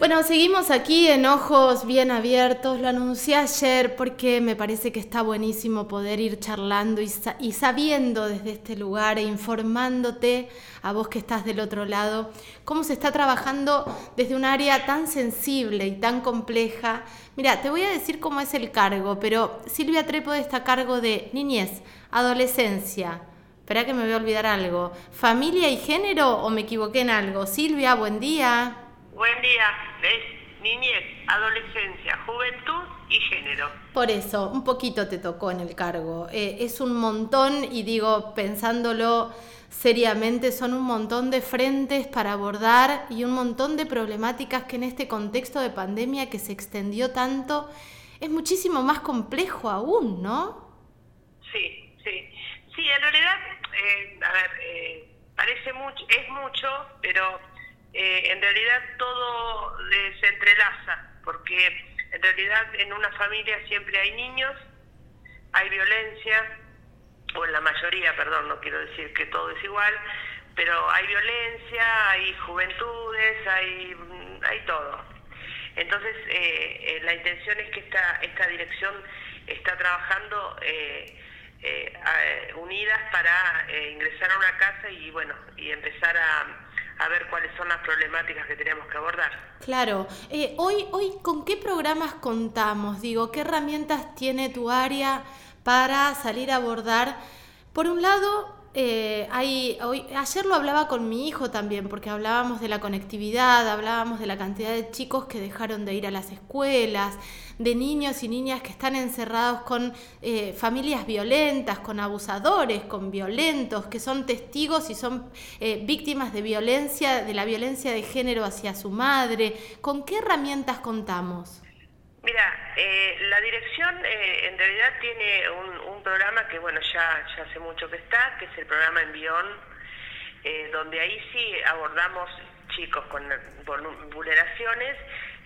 Bueno, seguimos aquí en ojos bien abiertos. Lo anuncié ayer porque me parece que está buenísimo poder ir charlando y, sabiendo desde este lugar e informándote a vos que estás del otro lado cómo se está trabajando desde un área tan sensible y tan compleja. Mira, te voy a decir cómo es el cargo, pero Silvia Trepo está a cargo de niñez, adolescencia. Espera que me voy a olvidar algo. ¿Familia y género o me equivoqué en algo? Silvia, buen día. Buen día, es niñez, adolescencia, juventud y género. Por eso, un poquito te tocó en el cargo. Eh, es un montón y digo, pensándolo seriamente, son un montón de frentes para abordar y un montón de problemáticas que en este contexto de pandemia que se extendió tanto, es muchísimo más complejo aún, ¿no? Sí, sí. Sí, en realidad, eh, a ver, eh, parece mucho, es mucho, pero eh, en realidad todo se entrelaza, porque en realidad en una familia siempre hay niños, hay violencia, o en la mayoría, perdón, no quiero decir que todo es igual, pero hay violencia, hay juventudes, hay, hay todo. Entonces, eh, eh, la intención es que esta, esta dirección está trabajando unidas para ingresar a una casa y, bueno, y empezar a a ver cuáles son las problemáticas que tenemos que abordar. Claro. Eh, hoy, hoy, ¿con qué programas contamos? Digo, ¿qué herramientas tiene tu área para salir a abordar? Por un lado, eh, hoy, ayer lo hablaba con mi hijo también, porque hablábamos de la conectividad, hablábamos de la cantidad de chicos que dejaron de ir a las escuelas, de niños y niñas que están encerrados con eh, familias violentas, con abusadores, con violentos, que son testigos y son eh, víctimas de violencia, de la violencia de género hacia su madre. ¿Con qué herramientas contamos? Mira, eh, la dirección eh, en realidad tiene un, programa que, bueno, ya, hace mucho que está, que es el programa Envión, eh, donde ahí sí abordamos chicos con vulneraciones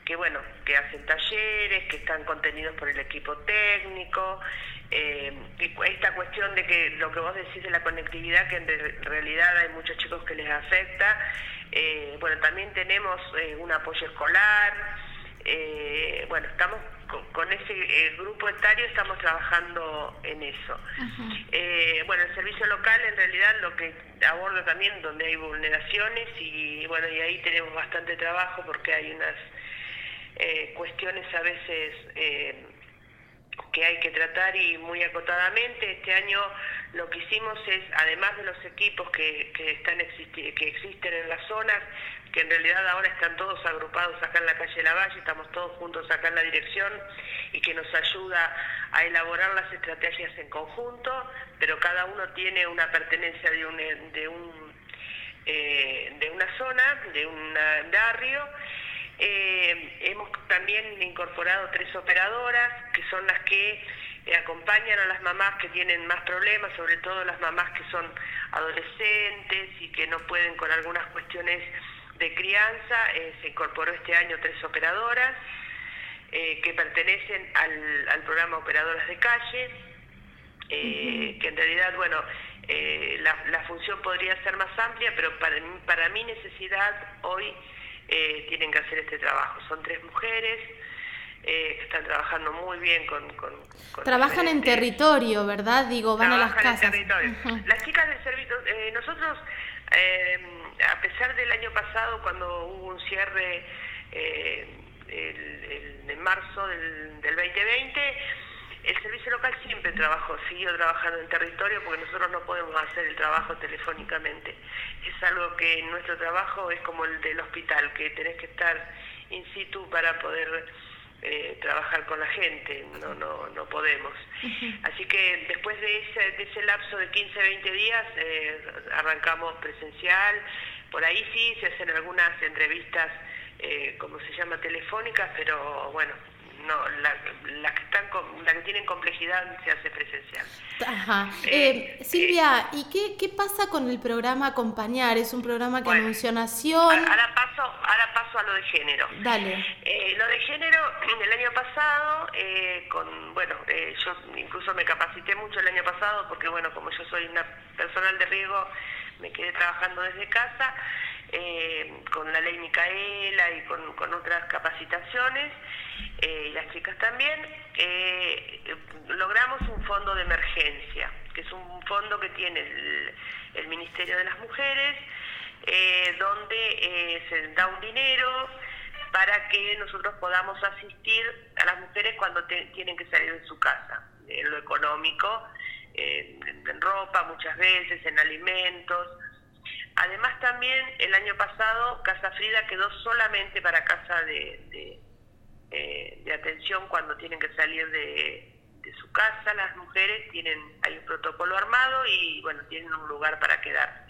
que, bueno, que hacen talleres, que están contenidos por el equipo técnico, y esta cuestión de que lo que vos decís de la conectividad, que en realidad hay muchos chicos que les afecta, bueno, también tenemos un apoyo escolar, eh, bueno, estamos con, ese eh, grupo etario, estamos trabajando en eso. Eh, bueno, el servicio local en realidad lo que aborda también donde hay vulneraciones y bueno, y ahí tenemos bastante trabajo porque hay unas cuestiones a veces que hay que tratar y muy acotadamente. Este año lo que hicimos es, además de los equipos que, que, están que existen en las zonas, que en realidad ahora están todos agrupados acá en la calle La Valle, estamos todos juntos acá en la dirección y que nos ayuda a elaborar las estrategias en conjunto, pero cada uno tiene una pertenencia de un, de un eh, de una zona, de un barrio. Eh, hemos también incorporado tres operadoras, que son las que eh, acompañan a las mamás que tienen más problemas, sobre todo las mamás que son adolescentes y que no pueden con algunas cuestiones de crianza, eh, se incorporó este año tres operadoras eh, que pertenecen al, programa Operadoras de Calle, eh, que en realidad, bueno, la, función podría ser más amplia, pero para, para mi necesidad hoy tienen que hacer este trabajo. Son tres mujeres. que están trabajando muy bien con... Trabajan en territorio, ¿verdad? Digo, van a las casas. Las chicas del servicio, nosotros a pesar del año pasado, cuando hubo un cierre eh, en marzo del, 2020, el servicio local siempre trabajó, siguió trabajando en territorio porque nosotros no podemos hacer el trabajo telefónicamente. Es algo que nuestro trabajo es como el del hospital, que tenés que estar in situ para poder eh, trabajar con la gente, no, no, no podemos. Así que después de ese, de ese lapso de 15, 20 días eh, arrancamos presencial, por ahí sí se hacen algunas entrevistas, eh, como se llama, telefónicas, pero bueno, no, la, que están la que tienen complejidad se hace presencial. Ajá. Eh, eh, Silvia, ¿y qué, qué pasa con el programa Acompañar? Es un programa que anunció Nación. Ahora paso, ahora paso a lo de género. Dale. lo de género, el año pasado, con, bueno, yo incluso me capacité mucho el año pasado porque, bueno, como yo soy una personal de riesgo, me quedé trabajando desde casa. Eh, con la ley Micaela y con, otras capacitaciones, y las chicas también, logramos un fondo de emergencia, que es un fondo que tiene el Ministerio de las Mujeres, donde se da un dinero para que nosotros podamos asistir a las mujeres cuando tienen que salir de su casa, en lo económico, en, ropa muchas veces, en alimentos. Además también el año pasado Casa Frida quedó solamente para casa de, eh, atención cuando tienen que salir de, su casa las mujeres, tienen hay un protocolo armado y bueno, tienen un lugar para quedarse.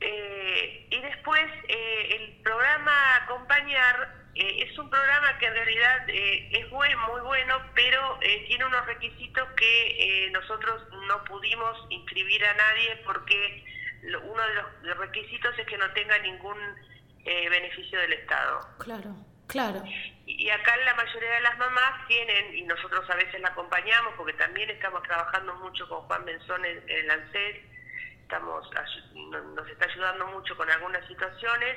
Eh, y después eh, el programa Acompañar eh, es un programa que en realidad es muy, muy bueno, pero tiene unos requisitos que nosotros no pudimos inscribir a nadie porque uno de los requisitos es que no tenga ningún beneficio del Estado. Claro, claro. Y, acá la mayoría de las mamás tienen, y nosotros a veces la acompañamos porque también estamos trabajando mucho con Juan Benzón en, en el ANSES, estamos nos está ayudando mucho con algunas situaciones,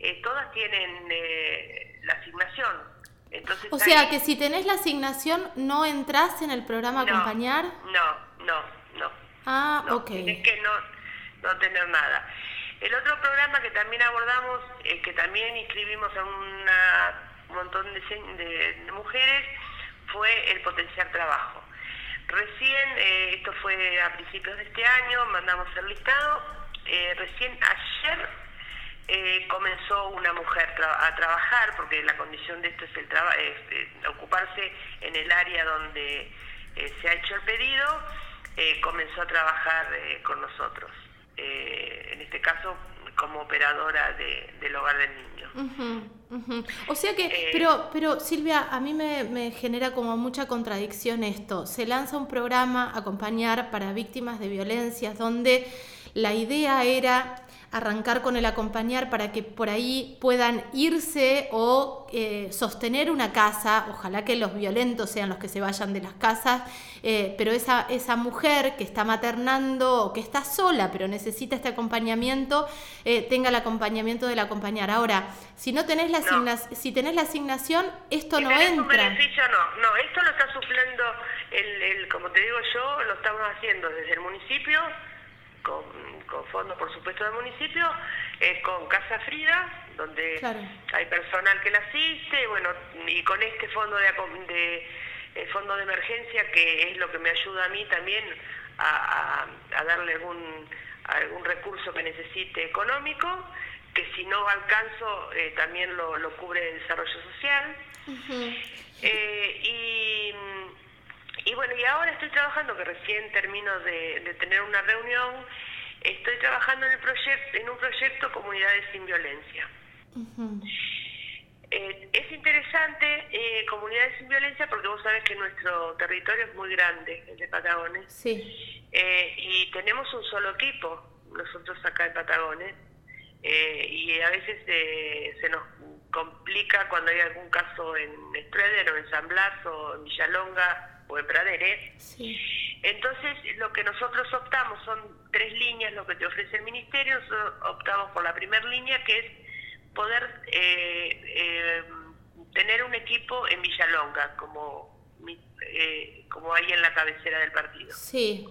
eh, todas tienen eh, la asignación. Entonces, o sea, que si tenés la asignación, ¿no entras en el programa Acompañar? No, no, no. Ah, ok. Que no, no tener nada. El otro programa que también abordamos, eh, que también inscribimos a un montón de, mujeres, fue el potenciar trabajo. Recién, eh, esto fue a principios de este año, mandamos el listado, eh, recién ayer comenzó una mujer a trabajar, porque la condición de esto es el ocuparse en el área donde se ha hecho el pedido, comenzó a trabajar con nosotros. En este caso, como operadora del hogar del niño. O sea que, eh, pero, pero Silvia, a mí me, me, genera como mucha contradicción esto. Se lanza un programa acompañar para víctimas de violencias donde la idea era arrancar con el acompañar para que por ahí puedan irse o eh, sostener una casa, ojalá que los violentos sean los que se vayan de las casas, eh, pero esa, esa mujer que está maternando o que está sola pero necesita este acompañamiento, eh, tenga el acompañamiento del acompañar. Ahora, si no tenés la, si tenés la asignación, esto no entra. Un beneficio no, no, esto lo está supliendo, el, el, como te digo yo, lo estamos haciendo desde el municipio con, con fondos, por supuesto, del municipio, eh, con Casa Frida, donde hay personal que la asiste, bueno, y con este fondo de, de eh, fondo de emergencia, que es lo que me ayuda a mí también a, darle algún, algún recurso que necesite económico, que si no alcanzo eh, también lo, lo, cubre el desarrollo social. y y bueno, y ahora estoy trabajando, que recién termino de, tener una reunión, estoy trabajando en, el proyecto, en un proyecto Comunidades sin Violencia. Eh, es interesante eh, Comunidades sin Violencia porque vos sabés que nuestro territorio es muy grande, el de Patagones. Sí. Eh, y tenemos un solo equipo, nosotros acá en Patagones. y a veces se nos complica cuando hay algún caso en Estrella o en San Blas o en Villalonga o en Pradere. Entonces, lo que nosotros optamos son tres líneas, lo que te ofrece el Ministerio, nosotros optamos por la primera línea, que es poder eh, eh, tener un equipo en Villalonga, como eh, como hay en la cabecera del partido. Sí,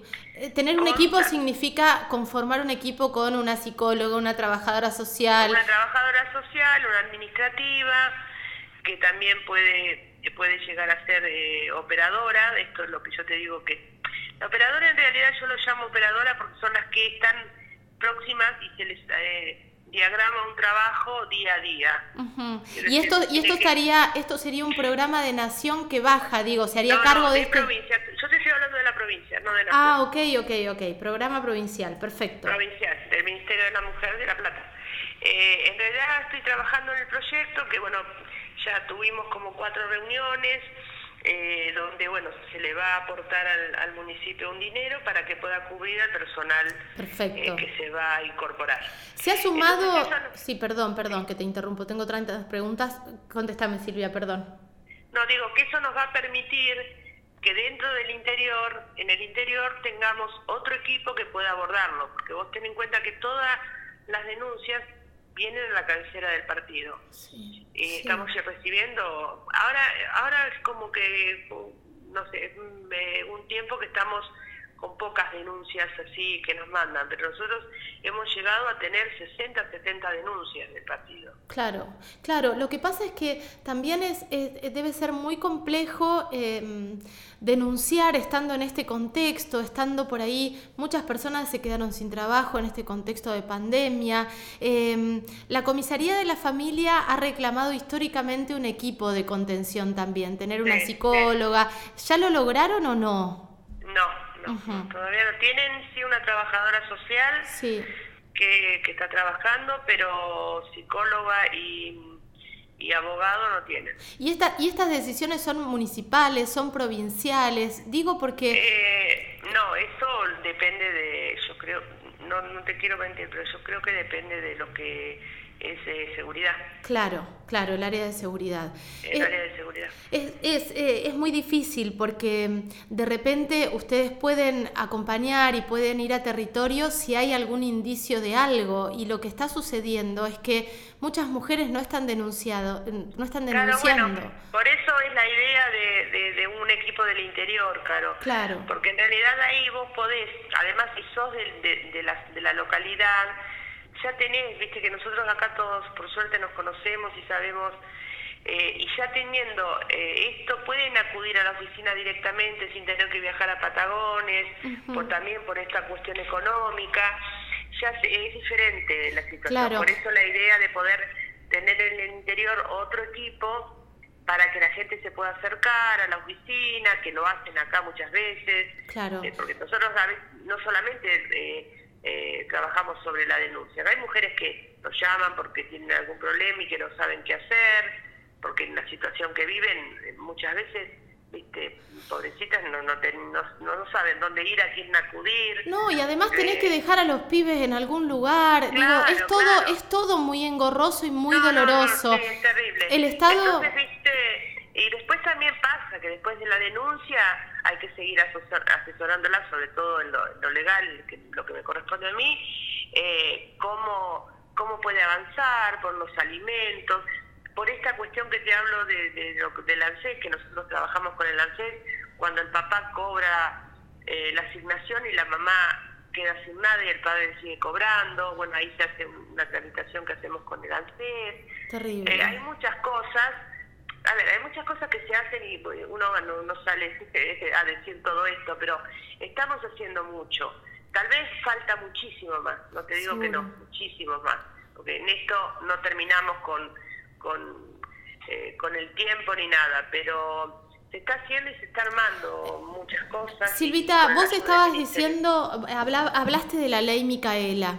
tener un equipo significa conformar un equipo con una psicóloga, una trabajadora social. Una trabajadora social, una administrativa, que también puede puede llegar a ser eh, operadora, esto es lo que yo te digo que... La operadora en realidad yo lo llamo operadora porque son las que están próximas y se les eh, diagrama un trabajo día a día. Y esto y esto estaría esto sería un programa de nación que baja, digo, se haría cargo de, este provincia. Yo te estoy hablando de la provincia, no de nación. Ah, ok, ok, ok, programa provincial, perfecto. Provincial, del Ministerio de la Mujer de La Plata. Eh, en realidad estoy trabajando en el proyecto que, bueno, ya tuvimos como cuatro reuniones eh, donde bueno se le va a aportar al, municipio un dinero para que pueda cubrir al personal eh, que se va a incorporar. ¿Se ha sumado? Sí, perdón, perdón, que te interrumpo. Tengo 30 preguntas. Contéstame, Silvia, perdón. No, digo que eso nos va a permitir que dentro del interior, en el interior tengamos otro equipo que pueda abordarlo, porque vos ten en cuenta que todas las denuncias vienen a la cabecera del partido. y estamos recibiendo, ahora, ahora es como que, no sé, un tiempo que estamos con pocas denuncias así que nos mandan, pero nosotros hemos llegado a tener 60, 70 denuncias del partido. Claro, claro. Lo que pasa es que también es, debe ser muy complejo em, denunciar estando en este contexto, estando por ahí. Muchas personas se quedaron sin trabajo en este contexto de pandemia. Em, la comisaría de la familia ha reclamado históricamente un equipo de contención también, tener una psicóloga. ¿Ya lo lograron o no? No, todavía no tienen, sí, una trabajadora social que, que, está trabajando, pero psicóloga y, y abogado no tienen. ¿Y, esta, ¿Y estas decisiones son municipales, son provinciales? Digo porque... Eh, no, eso depende de, yo creo, no, no te quiero mentir, pero yo creo que depende de lo que es eh, seguridad. Claro, claro, el área de seguridad. El área de seguridad. Es, es, eh, es, muy difícil porque mm, de repente ustedes pueden acompañar y pueden ir a territorio si hay algún indicio de algo y lo que está sucediendo es que muchas mujeres no están denunciado, no están denunciando. por eso es la idea de, de, un equipo del interior, Caro. Claro. Porque en realidad ahí vos podés, además si sos de, de la, de la localidad, ya tenés, viste que nosotros acá todos por suerte nos conocemos y sabemos, eh, y ya teniendo eh, esto, pueden acudir a la oficina directamente sin tener que viajar a Patagones, por también por esta cuestión económica, ya es diferente la situación. Por eso la idea de poder tener en el interior otro equipo para que la gente se pueda acercar a la oficina, que lo hacen acá muchas veces, claro. Eh, porque nosotros no solamente eh, trabajamos sobre la denuncia. Hay mujeres que nos llaman porque tienen algún problema y que no saben qué hacer, porque en la situación que viven eh, muchas veces, viste, pobrecitas no, no, no, saben dónde ir, a quién acudir. No, y además tenés que eh, dejar a los pibes en algún lugar. Digo, es todo, es todo muy engorroso y muy doloroso. es terrible. El Estado... y después también pasa que después de la denuncia hay que seguir asesorándola, sobre todo en lo, legal, que, lo que me corresponde a mí, eh, cómo, cómo puede avanzar por los alimentos, por esta cuestión que te hablo de, de, del ANSES, que nosotros trabajamos con el ANSES, cuando el papá cobra eh, la asignación y la mamá queda asignada y el padre sigue cobrando, bueno, ahí se hace una tramitación que hacemos con el ANSES. Terrible. Eh, hay muchas cosas a ver, hay muchas cosas que se hacen y pues, uno no, sale a decir todo esto, pero estamos haciendo mucho. Tal vez falta muchísimo más, no te digo que no, muchísimo más, porque en esto no terminamos con, con, eh, con el tiempo ni nada, pero se está haciendo y se está armando muchas cosas. Silvita, vos estabas diciendo, hablaste de la ley Micaela.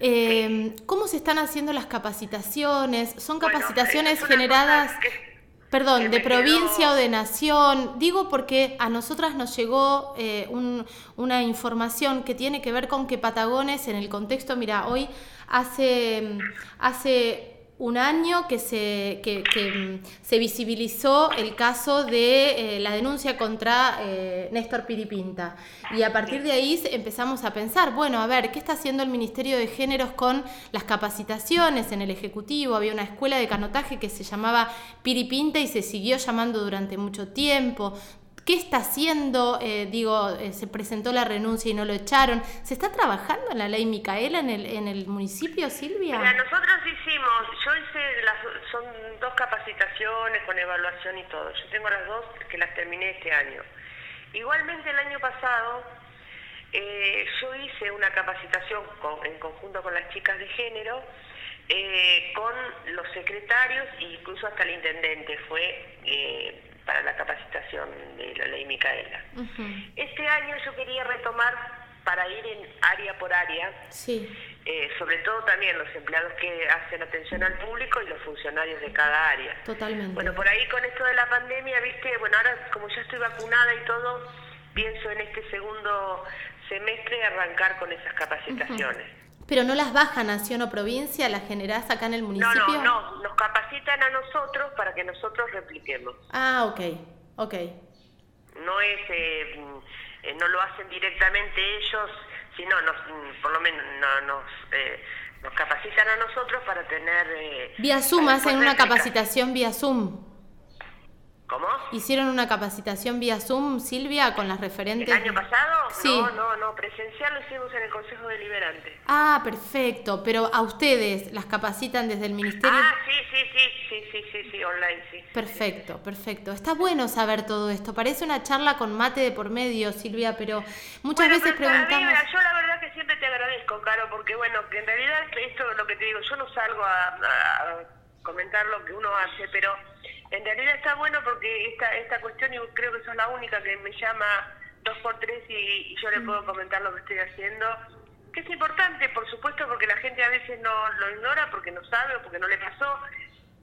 Eh, ¿Cómo se están haciendo las capacitaciones? ¿Son capacitaciones generadas? Perdón, de provincia o de nación. Digo porque a nosotras nos llegó eh, una información que tiene que ver con que Patagones, en el contexto, mira, hoy hace, hace un año que se, que, mm, se visibilizó el caso de eh, la denuncia contra eh, Néstor Piripinta. Y a partir de ahí empezamos a pensar, bueno, a ver, ¿qué está haciendo el Ministerio de Géneros con las capacitaciones en el Ejecutivo? Había una escuela de canotaje que se llamaba Piripinta y se siguió llamando durante mucho tiempo. ¿Qué está haciendo? Eh, digo, eh, se presentó la renuncia y no lo echaron. ¿Se está trabajando en la ley Micaela en el, en el municipio, Silvia? Mira, nosotros hicimos, yo hice, las, son dos capacitaciones con evaluación y todo. Yo tengo las dos que las terminé este año. Igualmente el año pasado eh, yo hice una capacitación en conjunto con las chicas de género, con los secretarios e incluso hasta el intendente. Fue para la capacitación Este año yo quería retomar para ir en área por área, sí. Eh, sobre todo también los empleados que hacen atención al público y los funcionarios de cada área. Totalmente. Bueno, por ahí con esto de la pandemia, viste, bueno, ahora como ya estoy vacunada y todo, pienso en este segundo semestre arrancar con esas capacitaciones. Pero no las baja nación o provincia, las generás acá en el municipio. No, no, no, nos capacitan a nosotros para que nosotros repliquemos. Ah, ok, ok. No es, eh, eh, no lo hacen directamente ellos, sino nos, por lo menos no, nos, eh, nos capacitan a nosotros para tener... Eh, vía Zoom, hacen una capacitación vía Zoom. ¿Cómo? ¿Hicieron una capacitación vía Zoom, Silvia, con las referentes? ¿El año pasado? Sí. No, no, no, presencial lo hicimos en el Consejo Deliberante. Ah, perfecto, pero a ustedes las capacitan desde el Ministerio. Ah, sí, sí, sí, sí, sí, sí, sí online, sí. Perfecto, perfecto. Está bueno saber todo esto. Parece una charla con mate de por medio, Silvia, pero muchas veces preguntamos... yo la verdad que siempre te agradezco, Caro, porque bueno, que en realidad esto es lo que te digo, yo no salgo a comentar lo que uno hace, pero en realidad está bueno porque esta, esta cuestión, y creo que sos la única que me llama dos por tres y, yo le puedo comentar lo que estoy haciendo, que es importante, por supuesto, porque la gente a veces no lo ignora porque no sabe o porque no le pasó.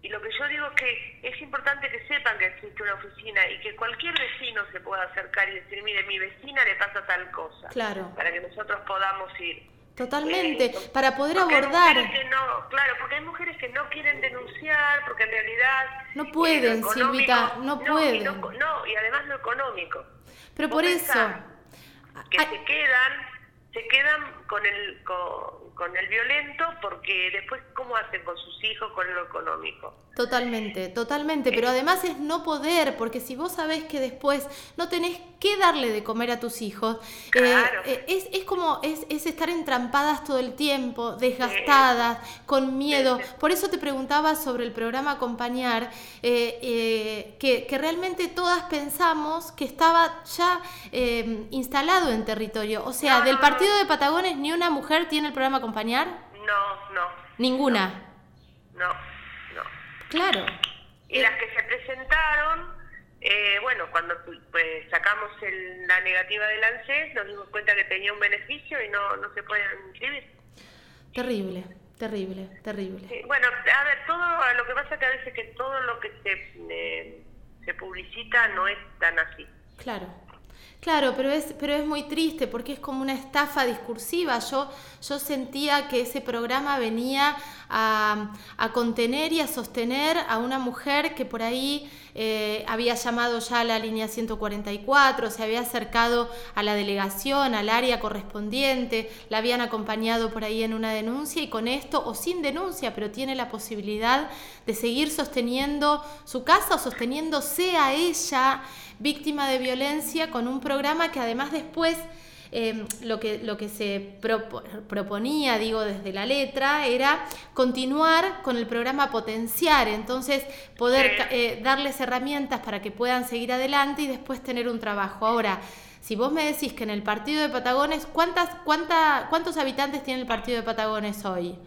Y lo que yo digo es que es importante que sepan que existe una oficina y que cualquier vecino se pueda acercar y decir, mire, mi vecina le pasa tal cosa. Claro. Para que nosotros podamos ir. Totalmente, para poder abordar. no, claro, porque hay mujeres que no quieren denunciar, porque en realidad. No pueden, Silvita, no, pueden. no, y además lo económico. Pero por eso. Que se quedan, se quedan con el, con, con el violento, porque después, ¿cómo hacen con sus hijos, con lo económico? Totalmente, totalmente, pero además es no poder, porque si vos sabés que después no tenés que darle de comer a tus hijos, eh, eh, es, es, como es, es, estar entrampadas todo el tiempo, desgastadas, con miedo. Por eso te preguntaba sobre el programa Acompañar, eh, que, que, realmente todas pensamos que estaba ya instalado en territorio. O sea, del partido de Patagones ni una mujer tiene el programa Acompañar. No, no. Ninguna. no. Claro. Y las que se presentaron, eh, bueno, cuando pues, sacamos la negativa del ANSES, nos dimos cuenta que tenía un beneficio y no, no se pueden inscribir. Terrible, terrible, terrible. bueno, a ver, todo lo que pasa que a veces que todo lo que se, eh, se publicita no es tan así. Claro. Claro, pero es, pero es muy triste porque es como una estafa discursiva. Yo, yo sentía que ese programa venía a, contener y a sostener a una mujer que por ahí eh, había llamado ya a la línea 144, se había acercado a la delegación, al área correspondiente, la habían acompañado por ahí en una denuncia y con esto, o sin denuncia, pero tiene la posibilidad de seguir sosteniendo su casa o sosteniéndose a ella víctima de violencia con un programa que además después em, lo, que, lo que se proponía, digo, desde la letra, era continuar con el programa Potenciar, entonces poder eh, darles herramientas para que puedan seguir adelante y después tener un trabajo. Ahora, si vos me decís que en el partido de Patagones, ¿cuántas, cuánta, ¿cuántos habitantes tiene el partido de Patagones hoy?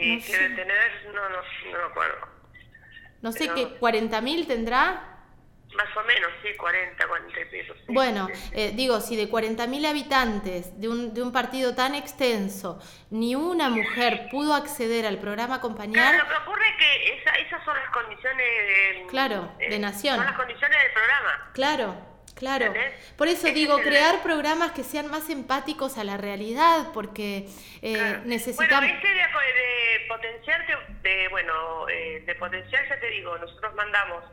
no sé. tener, no, no, no me acuerdo. No sé, qué, ¿40.000 tendrá? Más o menos, sí, 40, 40 pesos. Bueno, eh, digo, si de 40.000 habitantes de un, de un partido tan extenso, ni una mujer pudo acceder al programa Acompañar... Claro, lo que ocurre es que esa, esas son las condiciones de... Claro, de nación. Son las condiciones del programa. Claro. Claro, por eso digo, crear programas que sean más empáticos a la realidad, porque eh, necesitamos... Bueno, de, de potenciar, de, bueno, eh, de potenciar, ya te digo, nosotros mandamos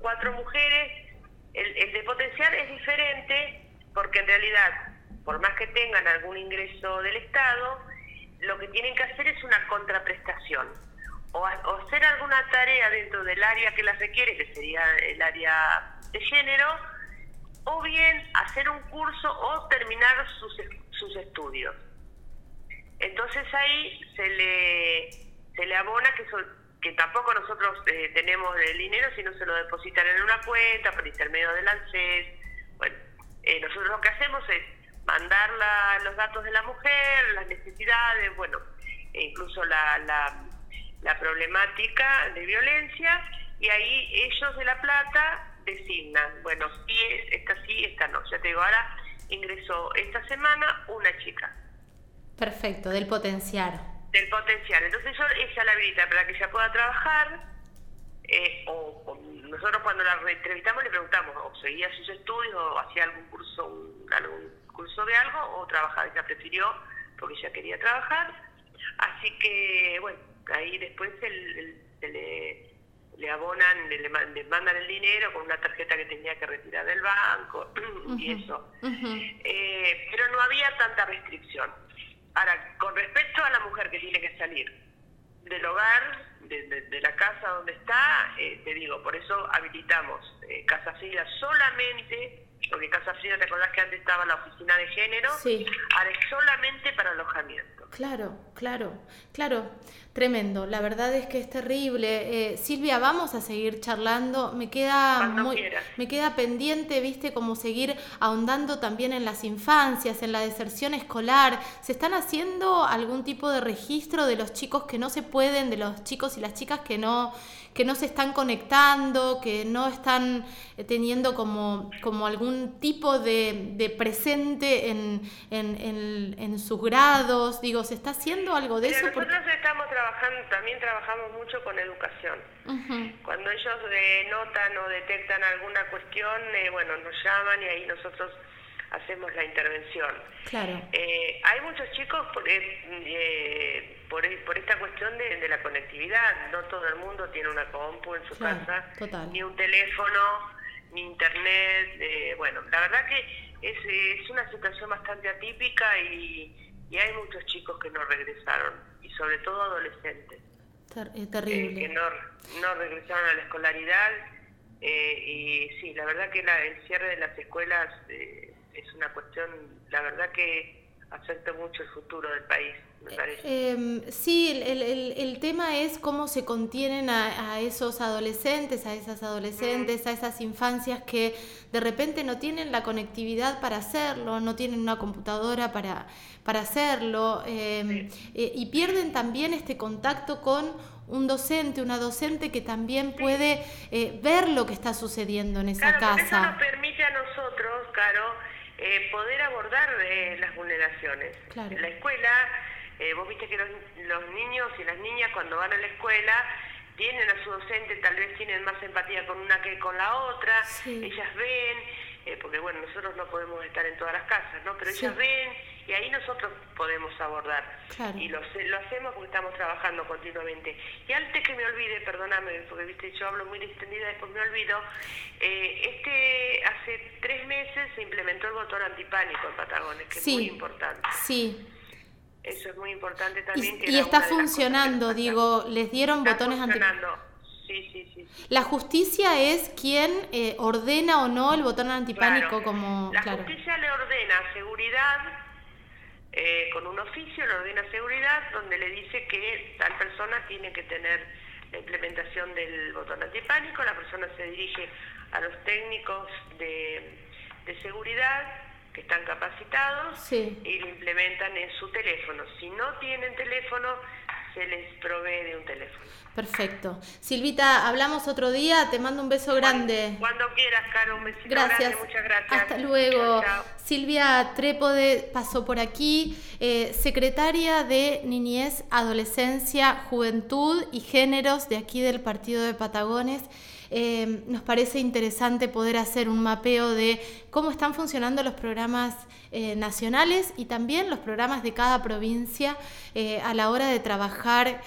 cuatro mujeres, el, de potencial es diferente porque en realidad, por más que tengan algún ingreso del Estado, lo que tienen que hacer es una contraprestación o, hacer alguna tarea dentro del área que las requiere, que sería el área de género, o bien hacer un curso o terminar sus, sus estudios. Entonces ahí se le, se le abona que son que tampoco nosotros eh, tenemos el dinero, sino se lo depositan en una cuenta por intermedio del ANSES. Bueno, eh, nosotros lo que hacemos es mandar los datos de la mujer, las necesidades, bueno, e incluso la, la, problemática de violencia, y ahí ellos de La Plata designan, bueno, si es, esta sí, esta no. Ya te digo, ahora ingresó esta semana una chica. Perfecto, del potencial del potencial. Entonces yo ella la habilita para que ella pueda trabajar, eh, o, nosotros cuando la entrevistamos le preguntamos o seguía sus estudios o hacía algún curso, algún curso de algo o trabajaba. Ella prefirió porque ella quería trabajar. Así que, bueno, ahí después el, se le, le abonan, le, mandan el dinero con una tarjeta que tenía que retirar del banco y eso. Eh, pero no había tanta restricción Ahora, con respecto a la mujer que tiene que salir del hogar, de, la casa donde está, eh, te digo, por eso habilitamos eh, Casa Frida solamente, porque Casa Frida, ¿te acordás que antes estaba la oficina de género? Sí. Ahora es solamente para alojamiento. Claro, claro, claro. Tremendo, la verdad es que es terrible. Eh, Silvia, vamos a seguir charlando. Me queda muy, me queda pendiente, viste, como seguir ahondando también en las infancias, en la deserción escolar. ¿Se están haciendo algún tipo de registro de los chicos que no se pueden, de los chicos y las chicas que no que no se están conectando, que no están eh, teniendo como, como algún tipo de, presente en, en, sus grados. Digo, ¿se está haciendo algo de eso? Nosotros estamos trabajando, también trabajamos mucho con educación. Cuando ellos eh, notan o detectan alguna cuestión, eh, bueno, nos llaman y ahí nosotros hacemos la intervención. Claro. hay muchos chicos por, por, por esta cuestión de, la conectividad. No todo el mundo tiene una compu en su casa, ni un teléfono, ni internet. Eh, bueno, la verdad que es, es una situación bastante atípica y, y, hay muchos chicos que no regresaron, y sobre todo adolescentes. Eh, terrible. que no, no regresaron a la escolaridad. Eh, y sí, la verdad que la, el cierre de las escuelas es una cuestión, la verdad que afecta mucho el futuro del país. Eh, sí, el, el, el, tema es cómo se contienen a, esos adolescentes, a esas adolescentes, a esas infancias que de repente no tienen la conectividad para hacerlo, no tienen una computadora para, para hacerlo em, eh, y pierden también este contacto con un docente, una docente que también puede eh, ver lo que está sucediendo en esa casa. Eso nos permite a nosotros, Caro, poder abordar las vulneraciones. En la escuela eh, vos viste que los, niños y las niñas cuando van a la escuela tienen a su docente, tal vez tienen más empatía con una que con la otra, ellas ven, eh, porque bueno, nosotros no podemos estar en todas las casas, ¿no? Pero ellas ven y ahí nosotros podemos abordar. Y lo, lo hacemos porque estamos trabajando continuamente. Y antes que me olvide, perdóname, porque viste, yo hablo muy distendida, después me olvido, eh, este hace tres meses se implementó el botón antipánico en Patagones, que es muy importante. Sí. Eso es muy importante también. Y, está funcionando, digo, les dieron botones anti... Sí, sí, sí, La justicia es quien eh, ordena o no el botón antipánico como... La justicia le ordena seguridad, eh, con un oficio le ordena seguridad donde le dice que tal persona tiene que tener la implementación del botón antipánico, la persona se dirige a los técnicos de, de seguridad están capacitados y lo implementan en su teléfono. Si no tienen teléfono, se les provee de un teléfono. Perfecto. Silvita, hablamos otro día, te mando un beso grande. Cuando quieras, Caro, un besito gracias. muchas gracias. Hasta luego. Silvia Trépode pasó por aquí, eh, secretaria de Niñez, Adolescencia, Juventud y Géneros de aquí del Partido de Patagones. Eh, nos parece interesante poder hacer un mapeo de cómo están funcionando los programas eh, nacionales y también los programas de cada provincia eh, a la hora de trabajar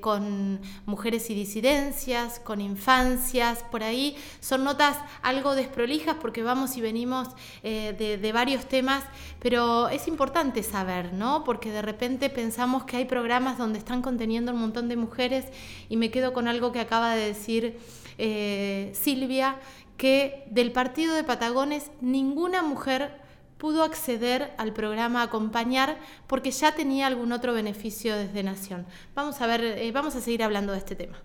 con mujeres y disidencias, con infancias, por ahí son notas algo desprolijas porque vamos y venimos de, varios temas, pero es importante saber, ¿no? Porque de repente pensamos que hay programas donde están conteniendo un montón de mujeres y me quedo con algo que acaba de decir eh, Silvia, que del partido de Patagones ninguna mujer pudo acceder al programa Acompañar porque ya tenía algún otro beneficio desde Nación. Vamos a ver, eh, vamos a seguir hablando de este tema.